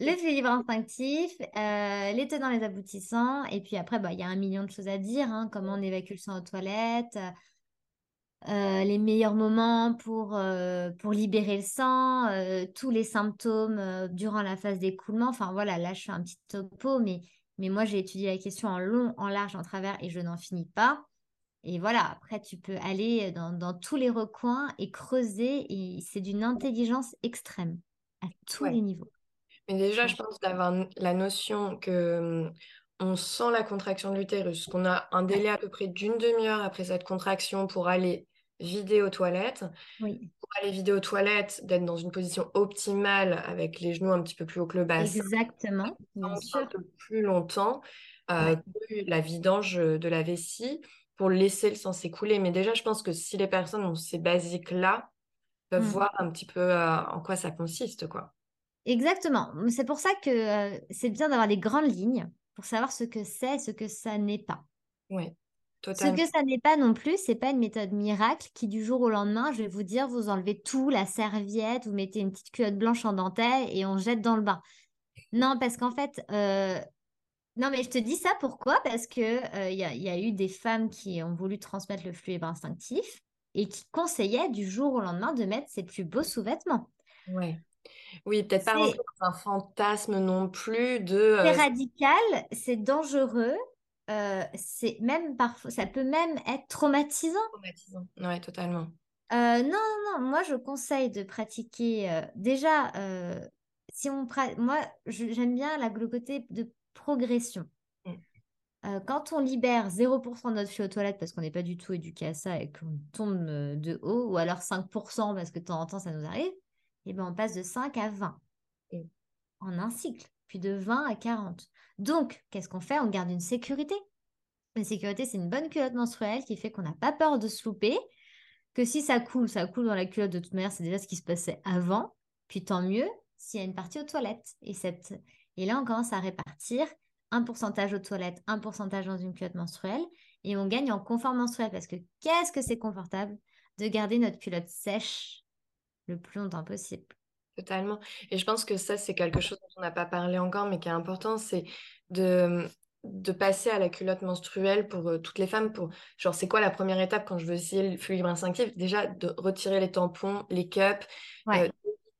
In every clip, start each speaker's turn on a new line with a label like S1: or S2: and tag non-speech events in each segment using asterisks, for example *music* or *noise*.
S1: Le libre instinctif, euh, les tenants, les aboutissants, et puis après, bah, il y a un million de choses à dire, hein, comment on évacue le sang aux toilettes, euh, les meilleurs moments pour, euh, pour libérer le sang, tous les symptômes durant la phase d'écoulement. Enfin voilà, là je fais un petit topo, mais, mais moi j'ai étudié la question en long, en large, en travers, et je n'en finis pas. Et voilà, après, tu peux aller dans, tous les recoins et creuser. Et c'est d'une intelligence extrême à tous les niveaux.
S2: Mais déjà, je pense d'avoir la notion que hum, on sent la contraction de l'utérus, qu'on a un délai à peu près d'une demi-heure après cette contraction pour aller vider aux toilettes.
S1: Oui.
S2: Pour aller vider aux toilettes, d'être dans une position optimale avec les genoux un petit peu plus haut que le bassin.
S1: Exactement. Bien
S2: sûr. Un peu plus longtemps euh, que la vidange de la vessie pour laisser le sang s'écouler. Mais déjà, je pense que si les personnes ont ces basiques-là, peuvent mmh. voir un petit peu euh, en quoi ça consiste, quoi.
S1: Exactement. C'est pour ça que euh, c'est bien d'avoir des grandes lignes pour savoir ce que c'est ce que ça n'est pas.
S2: Oui,
S1: totalement. Ce que ça n'est pas non plus, c'est pas une méthode miracle qui du jour au lendemain, je vais vous dire, vous enlevez tout, la serviette, vous mettez une petite culotte blanche en dentelle et on jette dans le bain. Non, parce qu'en fait, euh, non, mais je te dis ça pourquoi? Parce qu'il euh, y, a, eu des femmes qui ont voulu transmettre le fluide instinctif et qui conseillaient du jour au lendemain de mettre ses plus beaux sous-vêtements.
S2: Ouais. Oui, peut-être pas un fantasme non plus de.
S1: Euh, c'est radical, c'est dangereux, euh, c'est même parfois, ça peut même être traumatisant.
S2: Traumatisant, ouais, totalement.
S1: non, non, non, moi je conseille de pratiquer déjà. si on moi, j'aime bien la, le côté de progression. Mm. Euh, quand on libère 0% de notre flux aux toilettes parce qu'on n'est pas du tout éduqué à ça et qu'on tombe euh, de haut, ou alors 5% parce que de temps en temps ça nous arrive, eh ben on passe de 5 à 20 mm. en un cycle, puis de 20 à 40. Donc, qu'est-ce qu'on fait? On garde une sécurité. Une sécurité, c'est une bonne culotte menstruelle qui fait qu'on n'a pas peur de se louper, que si ça coule, ça coule dans la culotte de toute manière, c'est déjà ce qui se passait avant, puis tant mieux s'il y a une partie aux toilettes. Et cette et là, on commence à répartir un pourcentage aux toilettes, un pourcentage dans une culotte menstruelle, et on gagne en confort menstruel parce que qu'est-ce que c'est confortable de garder notre culotte sèche le plus longtemps possible.
S2: Totalement. Et je pense que ça, c'est quelque chose dont on n'a pas parlé encore, mais qui est important, c'est de, de passer à la culotte menstruelle pour euh, toutes les femmes. Pour, genre, c'est quoi la première étape quand je veux essayer le fluide instinctif? Déjà, de retirer les tampons, les cups,
S1: euh,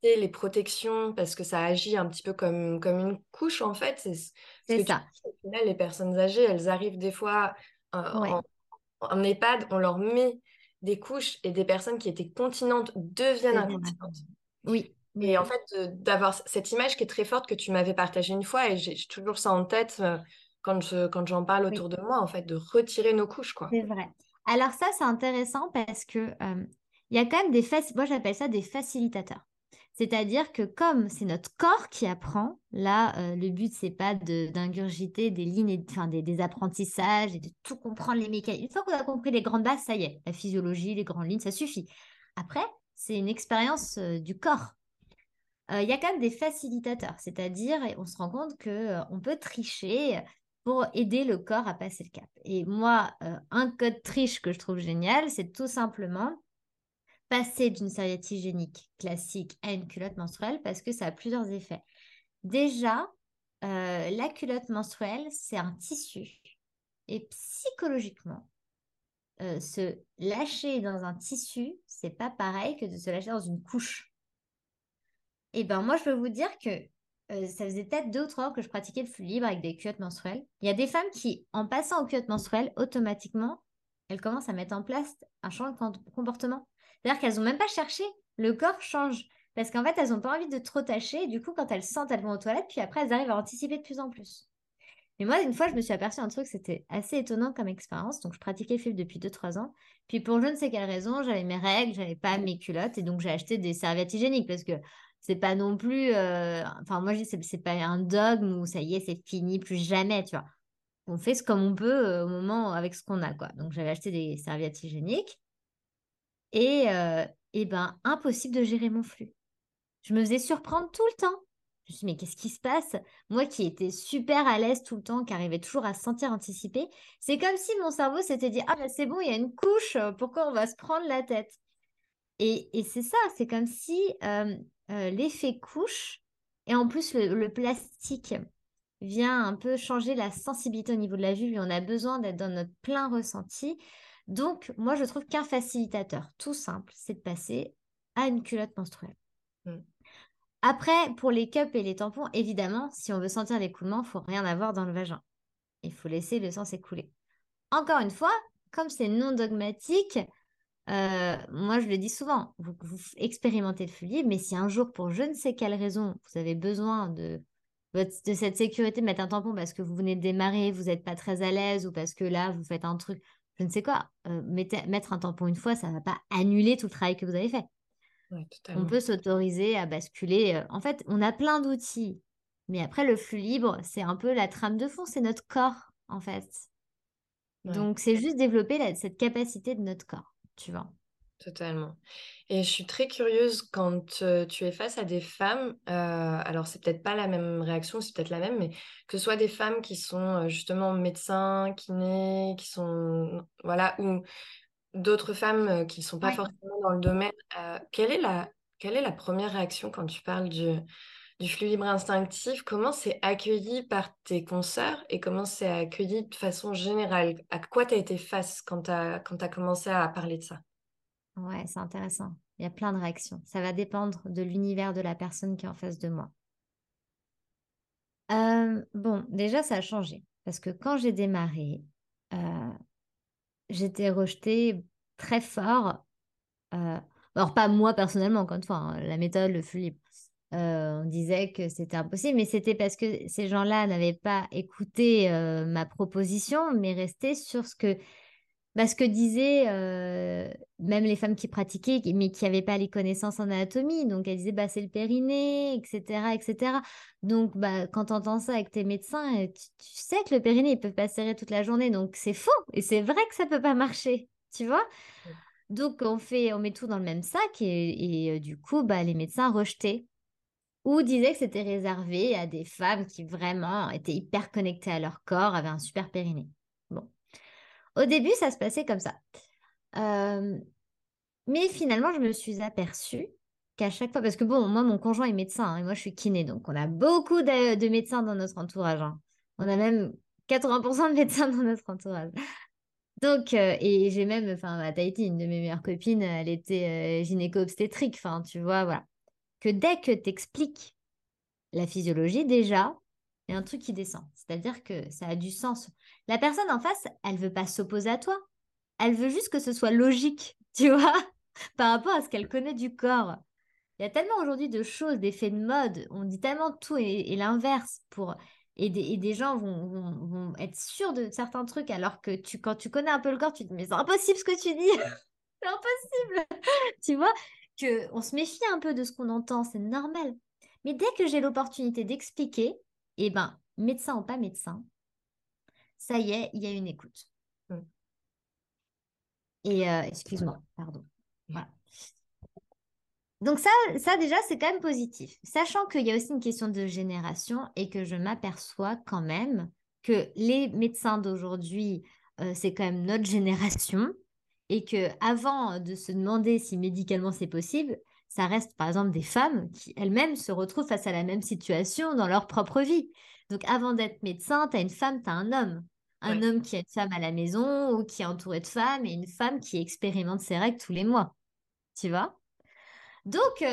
S2: les protections parce que ça agit un petit peu comme, comme une couche en fait.
S1: C'est ça.
S2: au final, les personnes âgées, elles arrivent des fois euh, en, EHPAD, on leur met des couches et des personnes qui étaient continentes deviennent incontinentes.
S1: Oui.
S2: Et en fait, d'avoir cette image qui est très forte que tu m'avais partagée une fois et j'ai toujours ça en tête euh, quand je, quand j'en parle autour de moi, en fait, de retirer nos couches. quoi.
S1: C'est vrai. Alors ça, c'est intéressant parce que euh, il y a quand même des... Moi, j'appelle ça des facilitateurs. C'est-à-dire que comme c'est notre corps qui apprend, là, euh, le but, c'est pas d'ingurgiter des lignes, enfin, des, apprentissages et de tout comprendre les mécaniques. Une fois qu'on a compris les grandes bases, ça y est, la physiologie, les grandes lignes, ça suffit. Après, c'est une expérience euh, du corps. Euh, il y a quand même des facilitateurs, c'est-à-dire, on se rend compte qu'on peut tricher pour aider le corps à passer le cap. Et moi, un code triche que je trouve génial, c'est tout simplement passer d'une serviette hygiénique classique à une culotte menstruelle parce que ça a plusieurs effets. Déjà, euh, la culotte menstruelle, c'est un tissu. Et psychologiquement, euh, se lâcher dans un tissu, c'est pas pareil que de se lâcher dans une couche. Et eh ben moi, je peux vous dire que euh, ça faisait peut-être deux ou trois heures que je pratiquais le flux libre avec des culottes menstruelles. Il y a des femmes qui, en passant aux culottes menstruelles, automatiquement, elles commencent à mettre en place un changement de comportement. C'est-à-dire qu'elles n'ont même pas cherché. Le corps change. Parce qu'en fait, elles n'ont pas envie de trop tâcher. Du coup, quand elles sentent, elles vont aux toilettes. Puis après, elles arrivent à anticiper de plus en plus. Mais moi, une fois, je me suis aperçue un truc, c'était assez étonnant comme expérience. Donc, je pratiquais le flux depuis 2-3 ans. Puis, pour je ne sais quelle raison, j'avais mes règles, j'avais pas mes culottes. Et donc, j'ai acheté des serviettes hygiéniques parce que c'est pas non plus. euh, Enfin, moi, je dis, c'est pas un dogme où ça y est, c'est fini, plus jamais, tu vois. On fait ce comme on peut euh, au moment avec ce qu'on a, quoi. Donc, j'avais acheté des serviettes hygiéniques. Et, euh, et ben, impossible de gérer mon flux. Je me faisais surprendre tout le temps. Je me suis dit, mais qu'est-ce qui se passe? Moi qui étais super à l'aise tout le temps, qui arrivais toujours à se sentir anticipée, c'est comme si mon cerveau s'était dit, ah ben c'est bon, il y a une couche, euh, pourquoi on va se prendre la tête? Et, et c'est ça, c'est comme si euh, l'effet couche, et en plus le, plastique vient un peu changer la sensibilité au niveau de la et on a besoin d'être dans notre plein ressenti. Donc, moi, je trouve qu'un facilitateur tout simple, c'est de passer à une culotte menstruelle.
S2: Mm.
S1: Après, pour les cups et les tampons, évidemment, si on veut sentir l'écoulement, il faut rien avoir dans le vagin. Il faut laisser le sang s'écouler. Encore une fois, comme c'est non dogmatique, euh, moi je le dis souvent, vous, vous expérimentez le flux libre, mais si un jour, pour je ne sais quelle raison, vous avez besoin de, de cette sécurité de mettre un tampon parce que vous venez de démarrer, vous n'êtes pas très à l'aise ou parce que là, vous faites un truc, je ne sais quoi, euh, mettez- mettre un tampon une fois, ça ne va pas annuler tout le travail que vous avez fait.
S2: Ouais,
S1: On peut s'autoriser à basculer. euh, En fait, on a plein d'outils. Mais après, le flux libre, c'est un peu la trame de fond, c'est notre corps, en fait.
S2: Ouais.
S1: Donc, c'est juste développer la- cette capacité de notre corps, tu vois.
S2: Totalement. Et je suis très curieuse quand euh, tu es face à des femmes, euh, alors c'est peut-être pas la même réaction, c'est peut-être la même, mais que ce soit des femmes qui sont euh, justement médecins, kinés, qui sont, voilà, ou d'autres femmes qui ne sont pas
S1: Ouais.
S2: forcément dans le domaine, quelle est la, quelle est la première réaction quand tu parles du, du flux libre instinctif? Comment c'est accueilli par tes consoeurs et comment c'est accueilli de façon générale? À quoi tu as été face quand tu as, commencé à parler de ça?
S1: Ouais, c'est intéressant. Il y a plein de réactions. Ça va dépendre de l'univers de la personne qui est en face de moi. Euh, bon, déjà, ça a changé. Parce que quand j'ai démarré, euh, j'étais rejetée très fort. euh, alors, pas moi personnellement, encore une fois, hein, la méthode, le libre. Euh, on disait que c'était impossible, mais c'était parce que ces gens-là n'avaient pas écouté ma proposition, mais restaient sur ce que, bah, ce que disaient euh, même les femmes qui pratiquaient, mais qui n'avaient pas les connaissances en anatomie. Donc, elles disaient, bah, c'est le périnée, etc., etc. Donc, bah, quand tu entends ça avec tes médecins, euh, tu, tu sais que le périnée, il peut pas serrer toute la journée. Donc, c'est faux. Et c'est vrai que ça peut pas marcher. Tu vois? Donc, on fait, on met tout dans le même sac et, et, euh, du coup, bah, les médecins rejetaient ou disaient que c'était réservé à des femmes qui vraiment étaient hyper connectées à leur corps, avaient un super périnée. Au début, ça se passait comme ça. Euh, mais finalement, je me suis aperçue qu'à chaque fois, parce que bon, moi, mon conjoint est médecin hein, et moi, je suis kiné, donc on a beaucoup de, de médecins dans notre entourage. hein. On a même 80% de médecins dans notre entourage. Donc, euh, et j'ai même, enfin, à Tahiti, une de mes meilleures copines, elle était euh, gynéco-obstétrique, enfin, tu vois, voilà. Que dès que tu expliques la physiologie, déjà, a un truc qui descend. C'est-à-dire que ça a du sens. La personne en face, elle veut pas s'opposer à toi. Elle veut juste que ce soit logique, *laughs* tu vois, par rapport à ce qu'elle connaît du corps. Il y a tellement aujourd'hui de choses, d'effets de mode, on dit tellement tout et, et l'inverse pour et des, et gens vont, être sûrs de certains trucs alors que quand tu connais un peu le corps, tu te dis mais c'est impossible ce que tu dis. *laughs* c'est impossible. *laughs* tu vois que on se méfie un peu de ce qu'on entend, c'est normal. Mais dès que j'ai l'opportunité d'expliquer, eh ben médecin ou pas médecin, ça y est, il y a une écoute.
S2: Mm.
S1: Et euh, excuse-moi, pardon. Voilà. Donc ça, ça déjà, c'est quand même positif. Sachant qu'il y a aussi une question de génération et que je m'aperçois quand même que les médecins d'aujourd'hui, euh, c'est quand même notre *laughs* génération et que avant de se demander si médicalement c'est possible, ça reste par exemple des femmes qui elles-mêmes se retrouvent face à la même situation dans leur propre vie. Donc avant d'être médecin, tu as une femme, tu as un homme. Un
S2: Ouais.
S1: homme qui a une femme à la maison ou qui est entouré de femmes et une femme qui expérimente ses règles tous les mois. Tu vois? Donc, il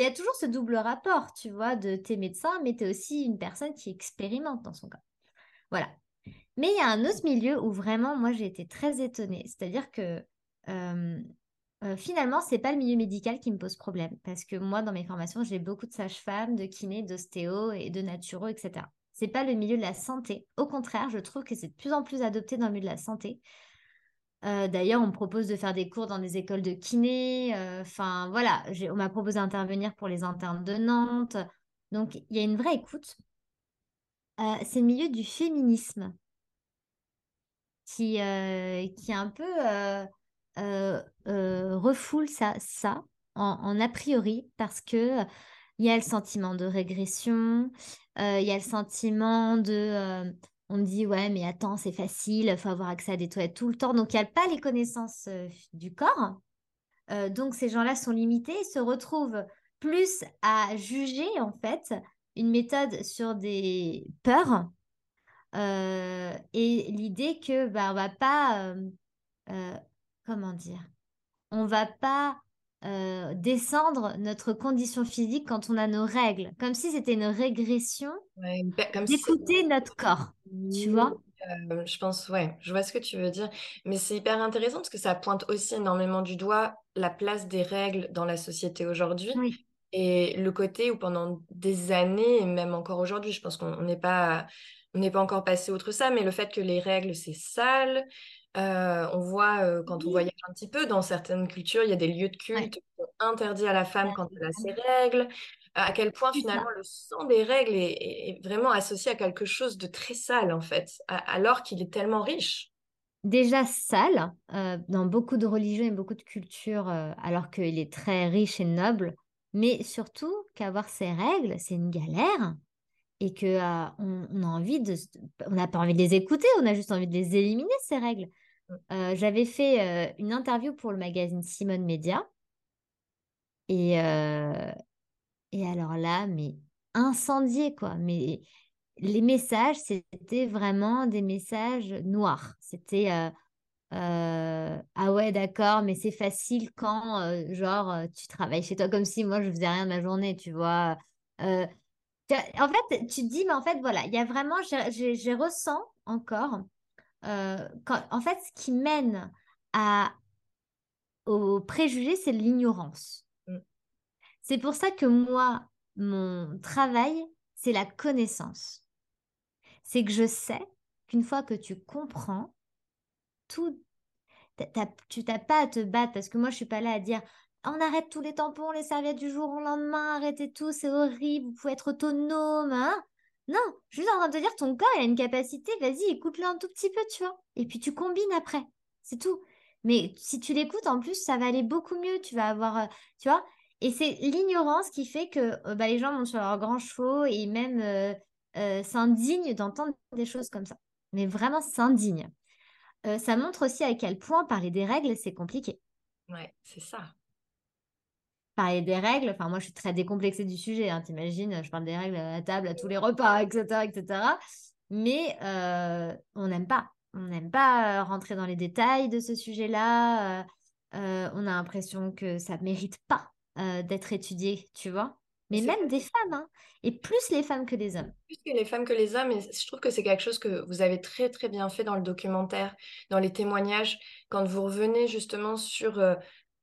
S1: y a toujours ce double rapport, tu vois, de tes médecins, mais tu es aussi une personne qui expérimente dans son cas. Voilà. Mais il y a un autre milieu où vraiment, moi, j'ai été très étonnée. C'est-à-dire que finalement, ce finalement, c'est pas le milieu médical qui me pose problème. Parce que moi, dans mes formations, j'ai beaucoup de sages-femmes, de kinés, d'ostéo et de naturo, etc. C'est pas le milieu de la santé. Au contraire, je trouve que c'est de plus en plus adopté dans le milieu de la santé. D'ailleurs, on me propose de faire des cours dans des écoles de kiné. Enfin, voilà, on m'a proposé d'intervenir pour les internes de Nantes. Donc, il y a une vraie écoute. c'est le milieu du féminisme qui, qui un peu refoule ça, ça en, a priori parce que il y a le sentiment de régression, il y a le sentiment de on dit ouais mais attends c'est facile, il faut avoir accès à des toilettes tout le temps, donc il n'y a pas les connaissances du corps. donc ces gens-là sont limités, se retrouvent plus à juger en fait une méthode sur des peurs et l'idée que bah on va pas comment dire? On va pas euh, descendre notre condition physique quand on a nos règles, comme si c'était une régression d'écouter notre corps, tu vois?
S2: euh, Je pense, ouais, je vois ce que tu veux dire, mais c'est hyper intéressant parce que ça pointe aussi énormément du doigt la place des règles dans la société aujourd'hui. Et le côté où pendant des années, et même encore aujourd'hui, je pense qu'on n'est pas, on n'est pas encore passé outre ça, mais le fait que les règles, c'est sale, euh, on voit euh, quand on voyage un petit peu dans certaines cultures, il y a des lieux de culte qui sont interdits à la femme quand elle a ses règles. À quel point finalement le sang des règles est, vraiment associé à quelque chose de très sale en fait, alors qu'il est tellement riche.
S1: Déjà sale euh, dans beaucoup de religions et beaucoup de cultures, alors qu'il est très riche et noble, mais surtout qu'avoir ses règles, c'est une galère et que on, a envie de, on n'a pas envie de les écouter, on a juste envie de les éliminer ces règles. Euh, j'avais fait euh, une interview pour le magazine Simone Media. Et, euh, et alors là, mais incendié, quoi. Mais les messages, c'était vraiment des messages noirs. C'était Ah ouais, d'accord, mais c'est facile quand, genre, tu travailles chez toi comme si moi, je faisais rien de ma journée, tu vois. en fait, tu te dis, mais en fait, voilà, il y a vraiment, je ressens encore euh, en fait, ce qui mène à, au préjugé, c'est l'ignorance. Mm. C'est pour ça que moi, mon travail, c'est la connaissance. C'est que je sais qu'une fois que tu comprends, tout, tu n'as pas à te battre parce que moi, je suis pas là à dire on arrête tous les tampons, les serviettes du jour au lendemain, arrêtez tout, c'est horrible, vous pouvez être autonome. Hein non, je suis en train de te dire, ton corps, il a une capacité, vas-y, écoute-le un tout petit peu, tu vois. Et puis tu combines après. C'est tout. Mais si tu l'écoutes, en plus, ça va aller beaucoup mieux. Tu vas avoir, euh, tu vois. Et c'est l'ignorance qui fait que euh, bah, les gens montent sur leurs grands chevaux et même euh, s'indignent d'entendre des choses comme ça. Mais vraiment s'indignent. ça montre aussi à quel point parler des règles, c'est compliqué.
S2: Ouais, c'est ça
S1: parler des règles. Enfin, moi, je suis très décomplexée du sujet. Hein, T'imagines, je parle des règles à la table, à tous les repas, etc. etc. Mais euh, on n'aime pas. On n'aime pas euh, rentrer dans les détails de ce sujet-là. Euh, on a l'impression que ça ne mérite pas d'être étudié, tu vois. Mais même des femmes, hein, et plus les femmes que les hommes.
S2: Plus que les femmes que les hommes, et je trouve que c'est quelque chose que vous avez très très bien fait dans le documentaire, dans les témoignages, quand vous revenez justement sur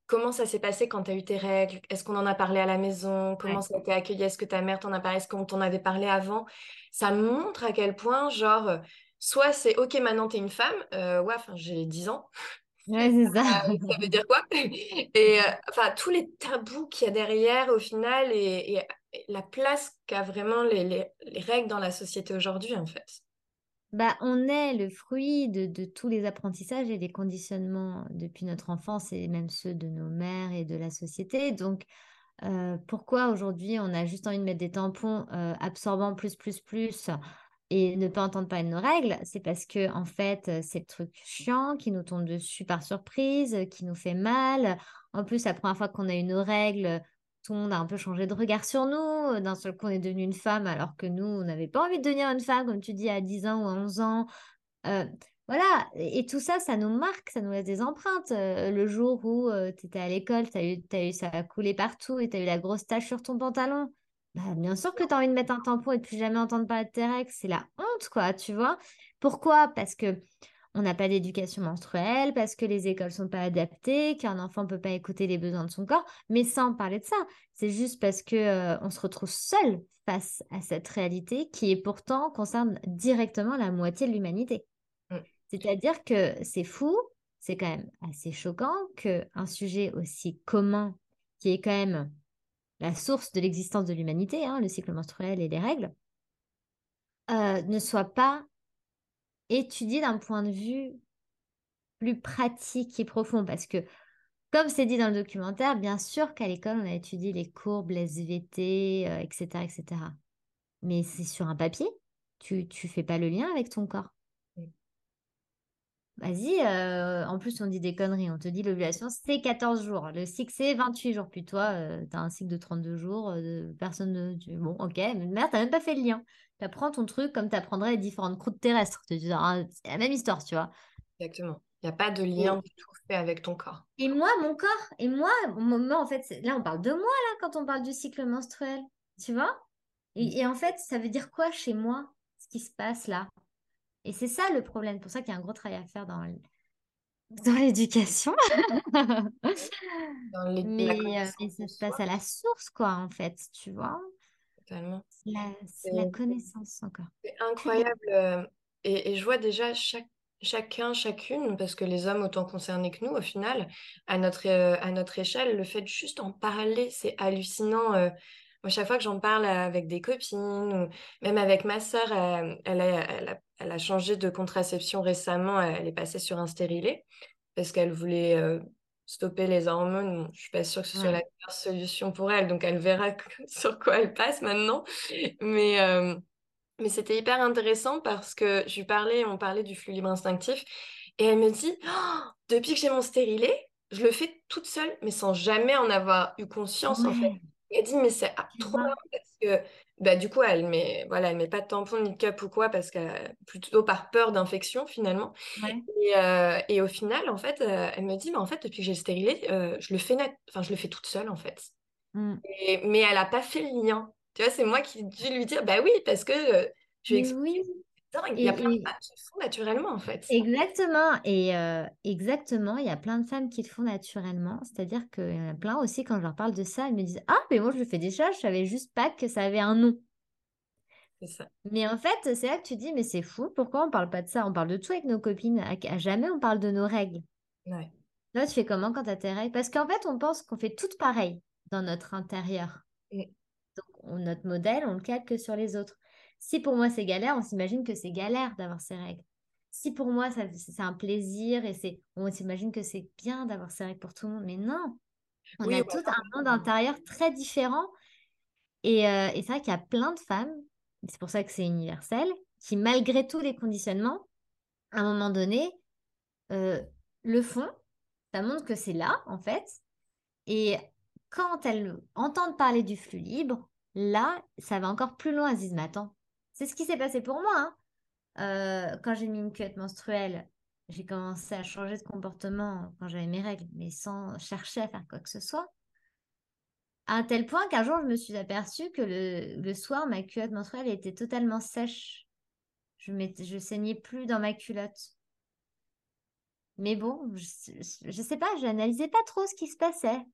S2: Comment ça s'est passé quand tu as eu tes règles? Est-ce qu'on en a parlé à la maison? Comment ça a été accueilli? Est-ce que ta mère t'en a parlé? Est-ce qu'on t'en avait parlé avant? Ça montre à quel point, genre, euh, soit c'est OK, maintenant tu es une femme. Euh, ouais, enfin, j'ai 10 ans.
S1: Ouais, c'est ça.
S2: Euh, ça veut dire quoi? *laughs* Et enfin, tous les tabous qu'il y a derrière, au final, et, la place qu'a vraiment les, les règles dans la société aujourd'hui, en fait.
S1: Bah, on est le fruit de, tous les apprentissages et des conditionnements depuis notre enfance et même ceux de nos mères et de la société. Donc, euh, pourquoi aujourd'hui on a juste envie de mettre des tampons euh, absorbants plus, plus, plus et ne pas entendre parler de nos règles? C'est parce que, en fait, c'est le truc chiant qui nous tombe dessus par surprise, qui nous fait mal. En plus, la première fois qu'on a eu nos règles, tout le monde a un peu changé de regard sur nous. Euh, d'un seul coup, on est devenu une femme alors que nous, on n'avait pas envie de devenir une femme, comme tu dis, à 10 ans ou à 11 ans. Euh, voilà, et tout ça, ça nous marque, ça nous laisse des empreintes. Euh, le jour où euh, tu étais à l'école, tu as eu, eu ça a coulé partout et tu as eu la grosse tache sur ton pantalon. Bah, bien sûr que tu as envie de mettre un tampon et de plus jamais entendre parler de tes règles. C'est la honte, quoi, tu vois. Pourquoi? Parce que on n'a pas d'éducation menstruelle, parce que les écoles sont pas adaptées, qu'un enfant ne peut pas écouter les besoins de son corps, mais sans parler de ça. C'est juste parce que euh, on se retrouve seul face à cette réalité qui est pourtant concerne directement la moitié de l'humanité. C'est-à-dire que c'est fou, c'est quand même assez choquant qu'un sujet aussi commun, qui est quand même la source de l'existence de l'humanité, hein, le cycle menstruel et les règles, euh, ne soit pas étudié d'un point de vue plus pratique et profond. Parce que, comme c'est dit dans le documentaire, bien sûr qu'à l'école, on a étudié les courbes, les SVT, etc., etc. Mais c'est sur un papier? Tu ne fais pas le lien avec ton corps? Vas-y, euh, en plus, on dit des conneries. On te dit l'ovulation, c'est 14 jours. Le cycle, c'est 28 jours. Puis toi, euh, tu as un cycle de 32 jours. Euh, personne ne. Bon, ok, mais merde, tu même pas fait le lien. Tu apprends ton truc comme tu apprendrais les différentes croûtes terrestres. C'est la même histoire, tu vois.
S2: Exactement. Il n'y a pas de lien du tout fait avec ton corps.
S1: Et moi, mon corps, et moi, moi en fait, là, on parle de moi, là, quand on parle du cycle menstruel. Tu vois? Et, et en fait, ça veut dire quoi chez moi, ce qui se passe là? Et c'est ça le problème. pour ça qu'il y a un gros travail à faire dans, dans l'éducation. mais, euh, ça se passe à la source, quoi, en fait, tu vois.
S2: Totalement.
S1: La, la connaissance encore.
S2: C'est incroyable. Euh, et, et, je vois déjà chaque, chacun, chacune, parce que les hommes autant concernés que nous, au final, à notre, euh, à notre échelle, le fait de juste en parler, c'est hallucinant chaque fois que j'en parle avec des copines ou même avec ma sœur, elle, a, changé de contraception récemment. Elle est passée sur un stérilet parce qu'elle voulait euh, stopper les hormones. Je suis pas sûre que ce soit la meilleure solution pour elle, donc elle verra *laughs* sur quoi elle passe maintenant. Mais, euh, mais c'était hyper intéressant parce que je lui parlais, on parlait du flux libre instinctif et elle me dit «Oh, depuis que j'ai mon stérilet, je le fais toute seule, mais sans jamais en avoir eu conscience en fait. Elle dit, mais c'est trop bien parce que bah, du coup, elle met, voilà, elle met pas de tampon ni de cup ou quoi parce que plutôt par peur d'infection finalement. Et, euh, et, au final, en fait, euh, elle me dit, mais en fait, depuis que j'ai le stérilet, euh, je le fais net, enfin, je le fais toute seule en fait. Mmh. mais elle a pas fait le lien. Tu vois, c'est moi qui dû lui dire, bah oui, parce que je lui
S1: oui.
S2: Il y a plein de femmes qui le font naturellement, en fait.
S1: Exactement. Et euh, exactement, il y a plein de femmes qui le font naturellement. C'est-à-dire qu'il y en a plein aussi, quand je leur parle de ça, elles me disent Ah, mais moi, je le fais déjà, je savais juste pas que ça avait un nom.
S2: C'est ça.
S1: Mais en fait, c'est là que tu dis Mais c'est fou, pourquoi on parle pas de ça? On parle de tout avec nos copines. À, jamais, on parle de nos règles.
S2: Ouais.
S1: Là, tu fais comment quand tu as tes règles? Parce qu'en fait, on pense qu'on fait tout pareil dans notre intérieur. Donc, notre modèle, on le calque sur les autres. Si pour moi c'est galère, on s'imagine que c'est galère d'avoir ces règles. Si pour moi c'est un plaisir et c'est, on s'imagine que c'est bien d'avoir ces règles pour tout le monde, mais non. On a tout un monde intérieur très différent. Et, euh, et c'est vrai qu'il y a plein de femmes, c'est pour ça que c'est universel, qui malgré tous les conditionnements, à un moment donné, euh, le font. Ça montre que c'est là, en fait. Et quand elles entendent parler du flux libre, là, ça va encore plus loin. Elles disent, mais attends, c'est ce qui s'est passé pour moi. Hein. Euh, quand j'ai mis une culotte menstruelle, j'ai commencé à changer de comportement quand j'avais mes règles, mais sans chercher à faire quoi que ce soit. À un tel point qu'un jour, je me suis aperçue que le, soir, ma culotte menstruelle était totalement sèche. Je saignais plus dans ma culotte. Mais bon, je, ne sais pas, je n'analysais pas trop ce qui se passait.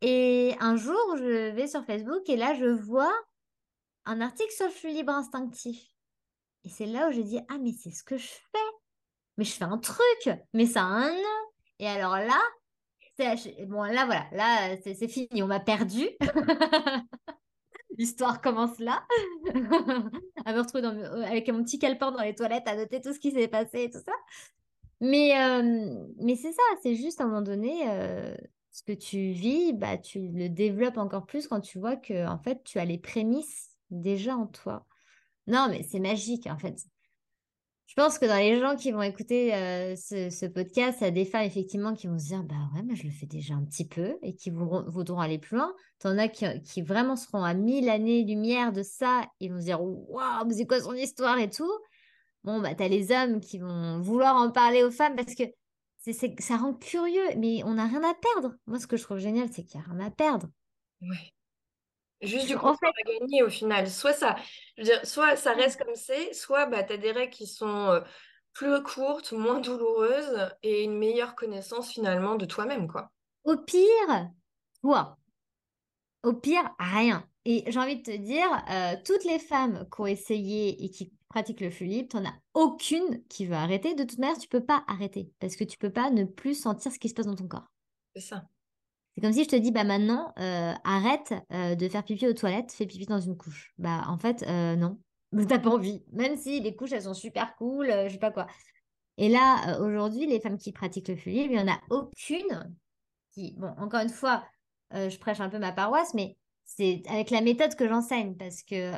S1: Et un jour, je vais sur Facebook et là, je vois un article sur le flux libre instinctif. Et c'est là où je dis, ah, mais c'est ce que je fais. Mais je fais un truc, mais ça a un nom. Et alors là, bon, là, voilà, là, c'est fini, on m'a perdu. *laughs* L'histoire commence là. *laughs* à me retrouver avec mon petit calepin dans les toilettes, à noter tout ce qui s'est passé et tout ça. Mais, euh, mais c'est ça, c'est juste à un moment donné, euh, ce que tu vis, bah, tu le développes encore plus quand tu vois que en fait, tu as les prémices déjà en toi. Non, mais c'est magique en fait. Je pense que dans les gens qui vont écouter euh, ce, podcast, il y a des femmes effectivement qui vont se dire Bah ouais, mais je le fais déjà un petit peu et qui voudront, aller plus loin. T'en as qui, vraiment seront à mille années-lumière de ça et vont se dire Waouh, c'est quoi son histoire et tout. bon, bah, tu as les hommes qui vont vouloir en parler aux femmes parce que ça rend curieux, mais on n'a rien à perdre. Moi, ce que je trouve génial, c'est qu'il n'y a rien à perdre.
S2: Ouais. Juste du confort fait... à gagner au final. Soit ça, je veux dire, soit ça reste comme c'est, soit bah, tu as des règles qui sont euh, plus courtes, moins douloureuses et une meilleure connaissance finalement de toi-même. quoi.
S1: Au pire, toi. Au pire, rien. Et j'ai envie de te dire, euh, toutes les femmes qui ont essayé et qui pratiquent le flux libre, tu n'en as aucune qui veut arrêter. De toute manière, tu peux pas arrêter parce que tu peux pas ne plus sentir ce qui se passe dans ton corps.
S2: C'est ça.
S1: C'est comme si je te dis, bah maintenant, euh, arrête euh, de faire pipi aux toilettes, fais pipi dans une couche. Bah en fait, euh, non, *laughs* t'as pas envie. Même si les couches, elles sont super cool, je sais pas quoi. Et là, aujourd'hui, les femmes qui pratiquent le flux libre, il n'y en a aucune qui, bon, encore une fois, je prêche un peu ma paroisse, mais c'est avec la méthode que j'enseigne parce que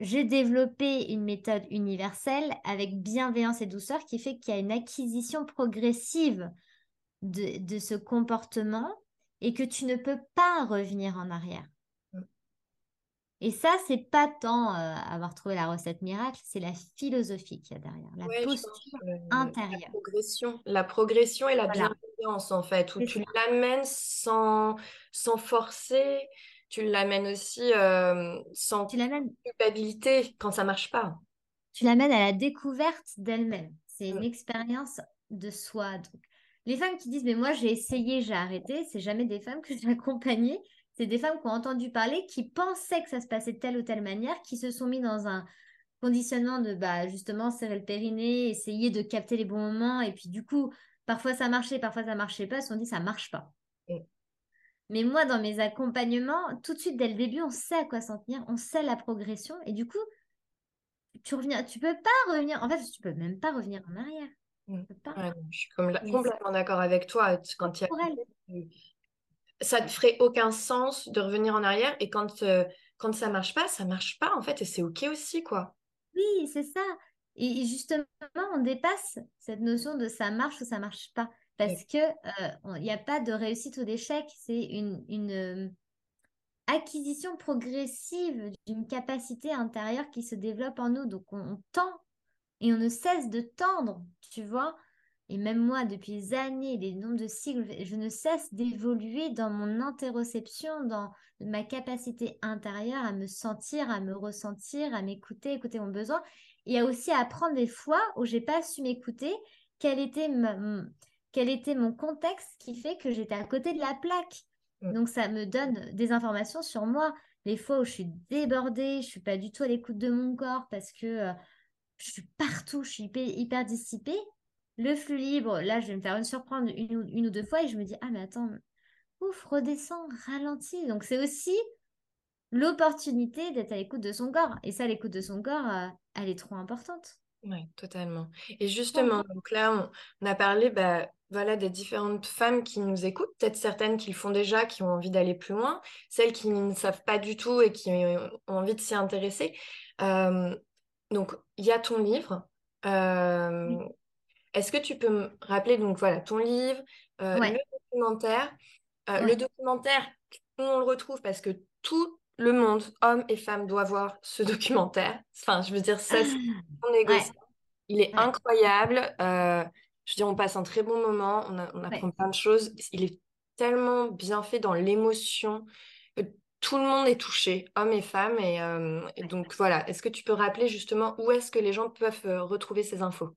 S1: j'ai développé une méthode universelle avec bienveillance et douceur qui fait qu'il y a une acquisition progressive de, ce comportement et que tu ne peux pas revenir en arrière. Mm. Et ça, c'est pas tant euh, avoir trouvé la recette miracle, c'est la philosophie qu'il y a derrière, la posture intérieure.
S2: La progression, la progression et la bienveillance, en fait, où tu l'amènes sans, sans forcer, tu l'amènes aussi euh, sans culpabilité quand ça marche pas.
S1: Tu l'amènes à la découverte d'elle-même. C'est une mm. expérience de soi. Donc, les femmes qui disent, mais moi j'ai essayé, j'ai arrêté, c'est jamais des femmes que j'ai accompagnées. C'est des femmes qui ont entendu parler, qui pensaient que ça se passait de telle ou telle manière, qui se sont mis dans un conditionnement de bah, justement serrer le périnée, essayer de capter les bons moments. Et puis du coup, parfois ça marchait, parfois ça marchait pas. Elles se sont dit, ça marche pas. Mais moi, dans mes accompagnements, tout de suite, dès le début, on sait à quoi s'en tenir, on sait la progression. Et du coup, tu reviens, tu peux pas revenir. En fait, tu peux même pas revenir en arrière.
S2: Je suis complètement d'accord avec toi. Quand il Ça ne ferait aucun sens de revenir en arrière et quand, euh, quand ça marche pas, ça marche pas en fait et c'est ok aussi quoi.
S1: Oui, c'est ça. Et justement, on dépasse cette notion de ça marche ou ça marche pas parce que il n'y a pas de réussite ou d'échec, c'est une, une euh, acquisition progressive d'une capacité intérieure qui se développe en nous. Donc on tend et on ne cesse de tendre, tu vois. Et même moi, depuis des années, des nombres de cycles, je ne cesse d'évoluer dans mon interoception, dans ma capacité intérieure à me sentir, à me ressentir, à m'écouter, écouter mon besoin. Et aussi à apprendre des fois où j'ai pas su m'écouter, quel était, quel était mon contexte qui fait que j'étais à côté de la plaque. Mm. Donc ça me donne des informations sur moi. Les fois où je suis débordée, je suis pas du tout à l'écoute de mon corps parce que euh, je suis partout, je suis hyper, dissipée. Le flux libre, là, je vais me faire une surprendre une, ou deux fois et je me dis, ah, mais attends, ouf, redescends, ralentis. Donc, c'est aussi l'opportunité d'être à l'écoute de son corps. Et ça, l'écoute de son corps, euh, elle est trop importante.
S2: Oui, totalement. Et justement, donc là, on, a parlé bah, voilà, des différentes femmes qui nous écoutent, peut-être certaines qui le font déjà, qui ont envie d'aller plus loin, celles qui ne savent pas du tout et qui ont envie de s'y intéresser. Euh, donc, il y a ton livre. Euh, est-ce que tu peux me rappeler, donc voilà, ton livre, euh, le documentaire. Euh, le documentaire, on le retrouve parce que tout le monde, hommes et femmes, doit voir ce *laughs* documentaire. Enfin, je veux dire, ça, c'est ah, Il est incroyable. je veux dire, on passe un très bon moment, on, on apprend plein de choses. Il est tellement bien fait dans l'émotion tout le monde est touché, hommes et femmes. Et, euh, donc voilà, est-ce que tu peux rappeler justement où est-ce que les gens peuvent euh, retrouver ces infos?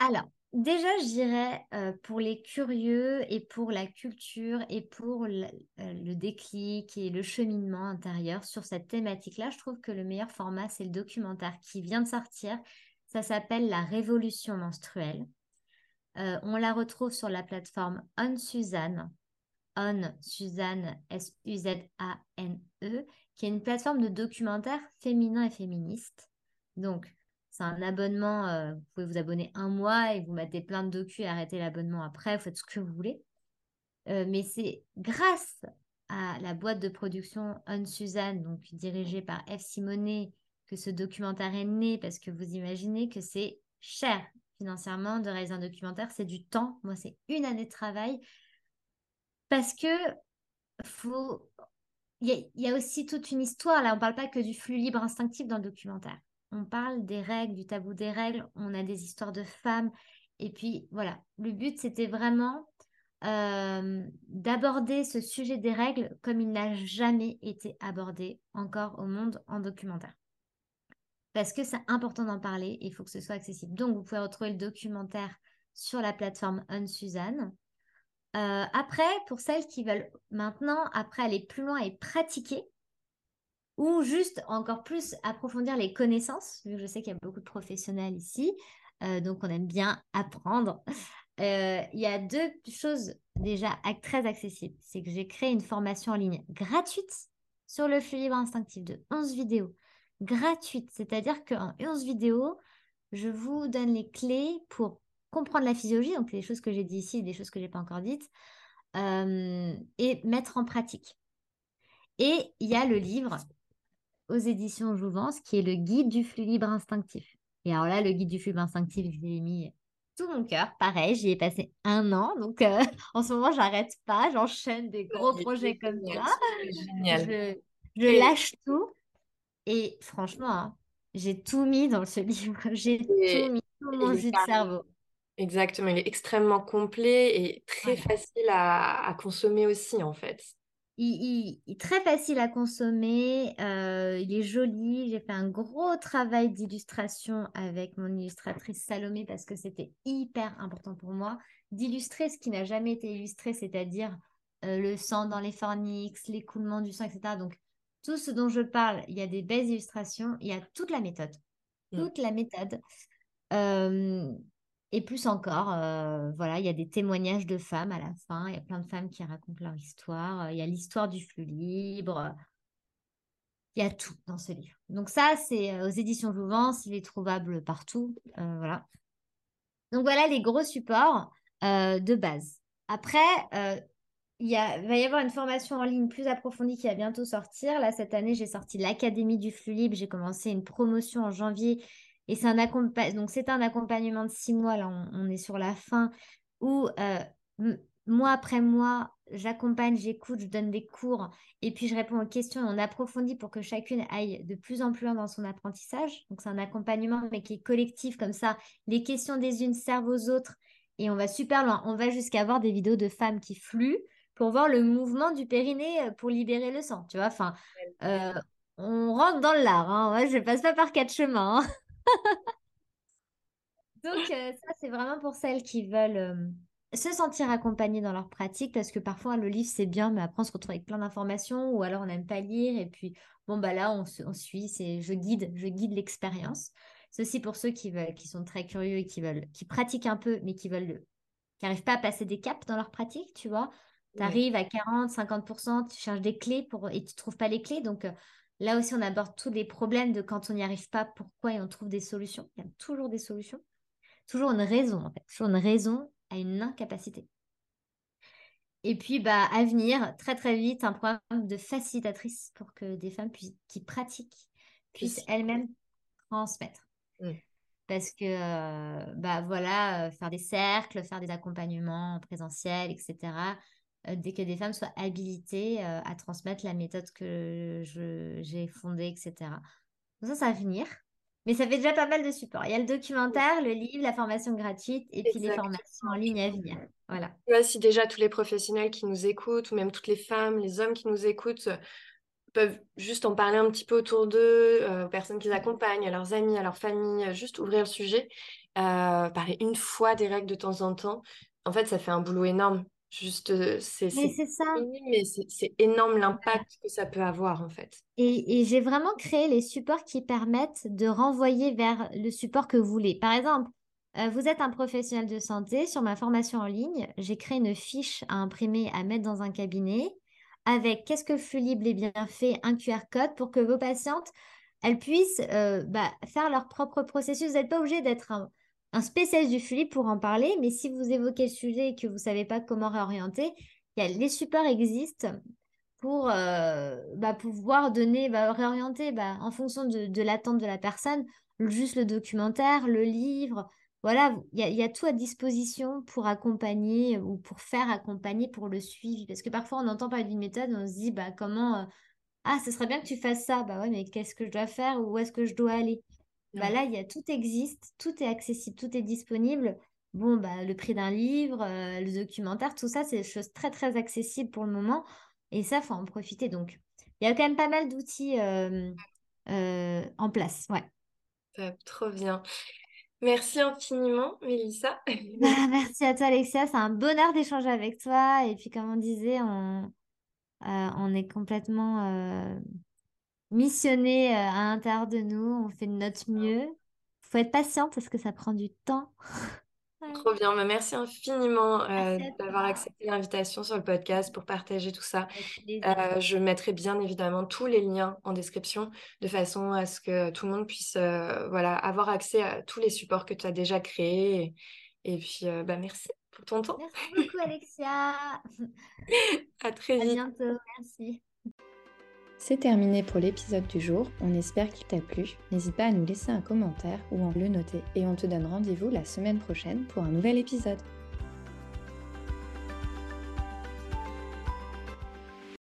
S1: Alors, déjà, je dirais euh, pour les curieux et pour la culture et pour le, le, déclic et le cheminement intérieur sur cette thématique-là, je trouve que le meilleur format, c'est le documentaire qui vient de sortir. Ça s'appelle La Révolution menstruelle. on la retrouve sur la plateforme On Suzanne on Suzanne, S-U-Z-A-N-E, qui est une plateforme de documentaires féminins et féministes. Donc, c'est un abonnement, euh, vous pouvez vous abonner un mois et vous mettez plein de docus et arrêter l'abonnement après, vous faites ce que vous voulez. Euh, mais c'est grâce à la boîte de production On Suzanne, donc dirigée par F. Simonet, que ce documentaire est né, parce que vous imaginez que c'est cher financièrement de réaliser un documentaire, c'est du temps. Moi, c'est une année de travail. Parce que faut... il y, a aussi toute une histoire. Là, on ne parle pas que du flux libre instinctif dans le documentaire. on parle des règles, du tabou des règles, on a des histoires de femmes. Et puis voilà, le but, c'était vraiment euh, d'aborder ce sujet des règles comme il n'a jamais été abordé encore au monde en documentaire. Parce que c'est important d'en parler et il faut que ce soit accessible. Donc, vous pouvez retrouver le documentaire sur la plateforme Unsuzanne. Euh, après, pour celles qui veulent maintenant, après aller plus loin et pratiquer, ou juste encore plus approfondir les connaissances, vu que je sais qu'il y a beaucoup de professionnels ici, euh, donc on aime bien apprendre. Euh, il y a deux choses déjà très accessibles. C'est que j'ai créé une formation en ligne gratuite sur le flux libre instinctif de 11 vidéos. Gratuite, c'est-à-dire qu'en 11 vidéos, je vous donne les clés pour comprendre la physiologie, donc les choses que j'ai dit ici, des choses que je n'ai pas encore dites, euh, et mettre en pratique. Et il y a le livre aux éditions Jouvence qui est le guide du flux libre instinctif. Et alors là, le guide du flux libre instinctif, je l'ai mis tout mon cœur. Pareil, j'y ai passé un an. Donc euh, *laughs* en ce moment, j'arrête pas. J'enchaîne des gros projets comme ça. Génial. Je, lâche tout. Et franchement, hein, j'ai tout mis dans ce *laughs* livre. J'ai tout mis, tout mon jus de cerveau.
S2: Exactement, il est extrêmement complet et très facile à, consommer aussi, en fait.
S1: Il, est très facile à consommer, euh, il est joli. J'ai fait un gros travail d'illustration avec mon illustratrice Salomé parce que c'était hyper important pour moi d'illustrer ce qui n'a jamais été illustré, c'est-à-dire euh, le sang dans les fornix, l'écoulement du sang, etc. Donc, tout ce dont je parle, il y a des belles illustrations, il y a toute la méthode. Mmh. Toute la méthode. Euh, et plus encore, euh, voilà, il y a des témoignages de femmes à la fin. Il y a plein de femmes qui racontent leur histoire. Euh, il y a l'histoire du flux libre. Il y a tout dans ce livre. Donc ça, c'est euh, aux éditions Jouvence. Il est trouvable partout. voilà. Donc voilà les gros supports de base. Après, il, va y avoir une formation en ligne plus approfondie qui va bientôt sortir. Là, cette année, j'ai sorti l'Académie du flux libre. J'ai commencé une promotion en janvier et c'est un, donc c'est un accompagnement de six mois, là on, est sur la fin, où euh, mois après mois, j'accompagne, j'écoute, je donne des cours, et puis je réponds aux questions et on approfondit pour que chacune aille de plus en plus loin dans son apprentissage. Donc c'est un accompagnement, mais qui est collectif, comme ça, les questions des unes servent aux autres, et on va super loin. On va jusqu'à voir des vidéos de femmes qui fluent pour voir le mouvement du périnée euh, pour libérer le sang, tu vois. Enfin, euh, on rentre dans l'art, hein. je ne passe pas par quatre chemins. Hein. *laughs* Donc, euh, ça, c'est vraiment pour celles qui veulent euh, se sentir accompagnées dans leur pratique, parce que parfois, le livre, c'est bien, mais après, on se retrouve avec plein d'informations, ou alors on n'aime pas lire, et puis, bon, bah là, on, suit, c'est je guide, je guide l'expérience. Aussi pour ceux qui, veulent, qui sont très curieux et qui veulent, qui pratiquent un peu, mais qui veulent, qui n'arrivent pas à passer des caps dans leur pratique, tu vois. Tu arrives à 40, 50%, tu cherches des clés pour, et tu ne trouves pas les clés. Donc, euh, Là aussi, on aborde tous les problèmes de quand on n'y arrive pas, pourquoi et on trouve des solutions. Il y a toujours des solutions. Toujours une raison, en fait. Toujours une raison à une incapacité. Et puis, bah, à venir, très très vite, un programme de facilitatrice pour que des femmes qui pratiquent puissent elles-mêmes transmettre. Mmh. Parce que, euh, bah voilà, euh, faire des cercles, faire des accompagnements en présentiel, etc. Euh, dès que des femmes soient habilitées euh, à transmettre la méthode que j'ai fondée, etc. Donc ça, ça va venir. Mais ça fait déjà pas mal de support. Il y a le documentaire, le livre, la formation gratuite et puis les formations en ligne à venir. Voilà.
S2: si déjà tous les professionnels qui nous écoutent, ou même toutes les femmes, les hommes qui nous écoutent, euh, peuvent juste en parler un petit peu autour d'eux, aux personnes qu'ils accompagnent, à leurs amis, à leur famille, juste ouvrir le sujet, parler une fois des règles de temps en temps. En fait, ça fait un boulot énorme. Juste, euh, c'est ça. mais c'est énorme l'impact que ça peut avoir en fait.
S1: Et, j'ai vraiment créé les supports qui permettent de renvoyer vers le support que vous voulez. Par exemple, euh, vous êtes un professionnel de santé, sur ma formation en ligne, j'ai créé une fiche à imprimer, à mettre dans un cabinet avec qu'est-ce que flux libre et bien fait, un QR code pour que vos patientes, elles puissent euh, bah, faire leur propre processus. Vous n'êtes pas obligé d'être un un spécialiste du flux pour en parler, mais si vous évoquez le sujet et que vous ne savez pas comment réorienter, y a, les supports existent pour euh, bah, pouvoir donner, bah, réorienter bah, en fonction de, l'attente de la personne, juste le documentaire, le livre. Voilà, il y, a tout à disposition pour accompagner ou pour faire accompagner pour le suivi. Parce que parfois, on entend parler d'une méthode, on se dit, comment... Euh, ah, ce serait bien que tu fasses ça. Bah ouais, mais qu'est-ce que je dois faire? Ou où est-ce que je dois aller? Bah là, il y a, tout existe, tout est accessible, tout est disponible. Bon, bah, le prix d'un livre, euh, le documentaire, tout ça, c'est des choses très, très accessibles pour le moment. Et ça, faut en profiter. Donc, il y a quand même pas mal d'outils euh, euh, en place. Ouais.
S2: trop bien. Merci infiniment, Mélissa. *laughs*
S1: Bah, *laughs* merci à toi, Alexia. C'est un bonheur d'échanger avec toi. Et puis, comme on disait, on, on est complètement missionné à l'intérieur de nous. On fait de notre mieux. Il faut être patient parce que ça prend du temps. *laughs*
S2: Trop bien, bah, merci infiniment euh, d'avoir accepté l'invitation sur le podcast pour partager tout ça. Euh, je mettrai bien évidemment tous les liens en description de façon à ce que tout le monde puisse euh, voilà, avoir accès à tous les supports que tu as déjà créés. Et, puis, bah, merci pour ton temps.
S1: Merci beaucoup, Alexia. *laughs*
S2: à très vite.
S1: À bientôt, merci.
S3: C'est terminé pour l'épisode du jour, on espère qu'il t'a plu. N'hésite pas à nous laisser un commentaire ou à le noter et on te donne rendez-vous la semaine prochaine pour un nouvel épisode.